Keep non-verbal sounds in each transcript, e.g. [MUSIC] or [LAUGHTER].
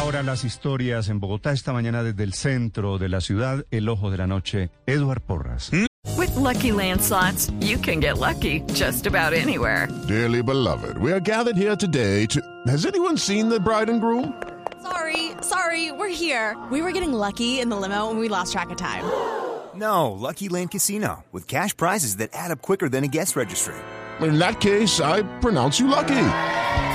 Ahora las historias en Bogotá esta mañana desde el centro de la ciudad, el ojo de la noche, Eduard Porras. With Lucky Land slots, you can get lucky just about anywhere. Dearly beloved, we are gathered here today to. Has anyone seen the bride and groom? Sorry, sorry, we're here. We were getting lucky in the limo and we lost track of time. [GASPS] No, Lucky Land Casino, with cash prizes that add up quicker than a guest registry. In that case, I pronounce you lucky.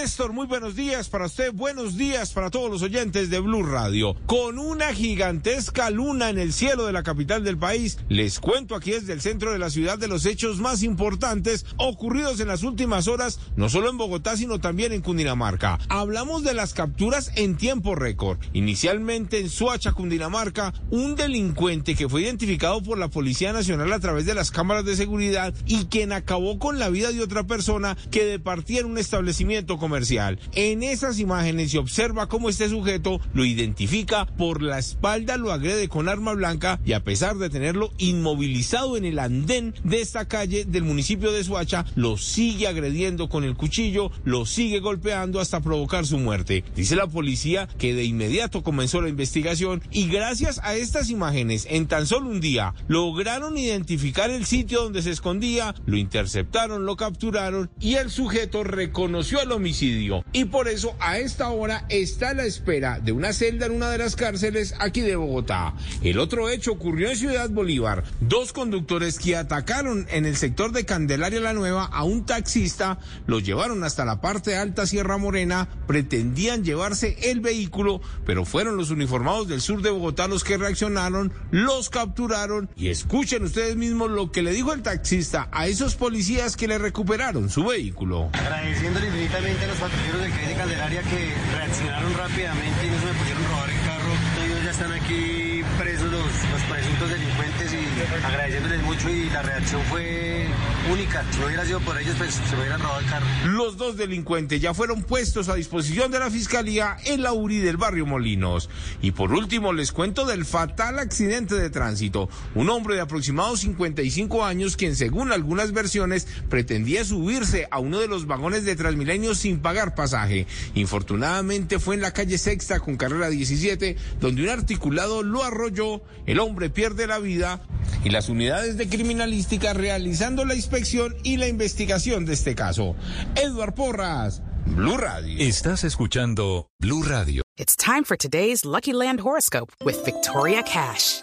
Néstor, muy buenos días para usted, buenos días para todos los oyentes de Blue Radio. Con una gigantesca luna en el cielo de la capital del país, les cuento aquí desde el centro de la ciudad de los hechos más importantes ocurridos en las últimas horas, no solo en Bogotá, sino también en Cundinamarca. Hablamos de las capturas en tiempo récord. Inicialmente en Suacha, Cundinamarca, un delincuente que fue identificado por la Policía Nacional a través de las cámaras de seguridad y quien acabó con la vida de otra persona que departía en un establecimiento En esas imágenes se observa cómo este sujeto lo identifica por la espalda, lo agrede con arma blanca y a pesar de tenerlo inmovilizado en el andén de esta calle del municipio de Suacha, lo sigue agrediendo con el cuchillo, lo sigue golpeando hasta provocar su muerte. Dice la policía que de inmediato comenzó la investigación y gracias a estas imágenes en tan solo un día lograron identificar el sitio donde se escondía, lo interceptaron, lo capturaron y el sujeto reconoció el y por eso a esta hora está a la espera de una celda en una de las cárceles aquí de Bogotá. El otro hecho ocurrió en Ciudad Bolívar. Dos conductores que atacaron en el sector de Candelaria la Nueva a un taxista, lo llevaron hasta la parte alta Sierra Morena, pretendían llevarse el vehículo, pero fueron los uniformados del sur de Bogotá los que reaccionaron, los capturaron y escuchen ustedes mismos lo que le dijo el taxista a esos policías que le recuperaron su vehículo. Agradeciéndole infinitamente los patrulleros del CAI de Candelaria que reaccionaron rápidamente y no se me pudieron robar el carro. Ellos ya están aquí los, presuntos delincuentes y agradeciéndoles mucho y la reacción fue única. Si no hubiera sido por ellos, pues se me hubieran robado el carro. Los dos delincuentes ya fueron puestos a disposición de la fiscalía en la URI del barrio Molinos. Y por último, les cuento del fatal accidente de tránsito. Un hombre de aproximadamente 55 años, quien según algunas versiones pretendía subirse a uno de los vagones de Transmilenio sin pagar pasaje. Infortunadamente fue en la calle Sexta con carrera 17, donde un articulado lo arrolló, el hombre pierde la vida y las unidades de criminalística realizando la inspección y la investigación de este caso. Edward Porras, Blue Radio. Estás escuchando Blue Radio. It's time for today's Lucky Land horoscope with Victoria Cash.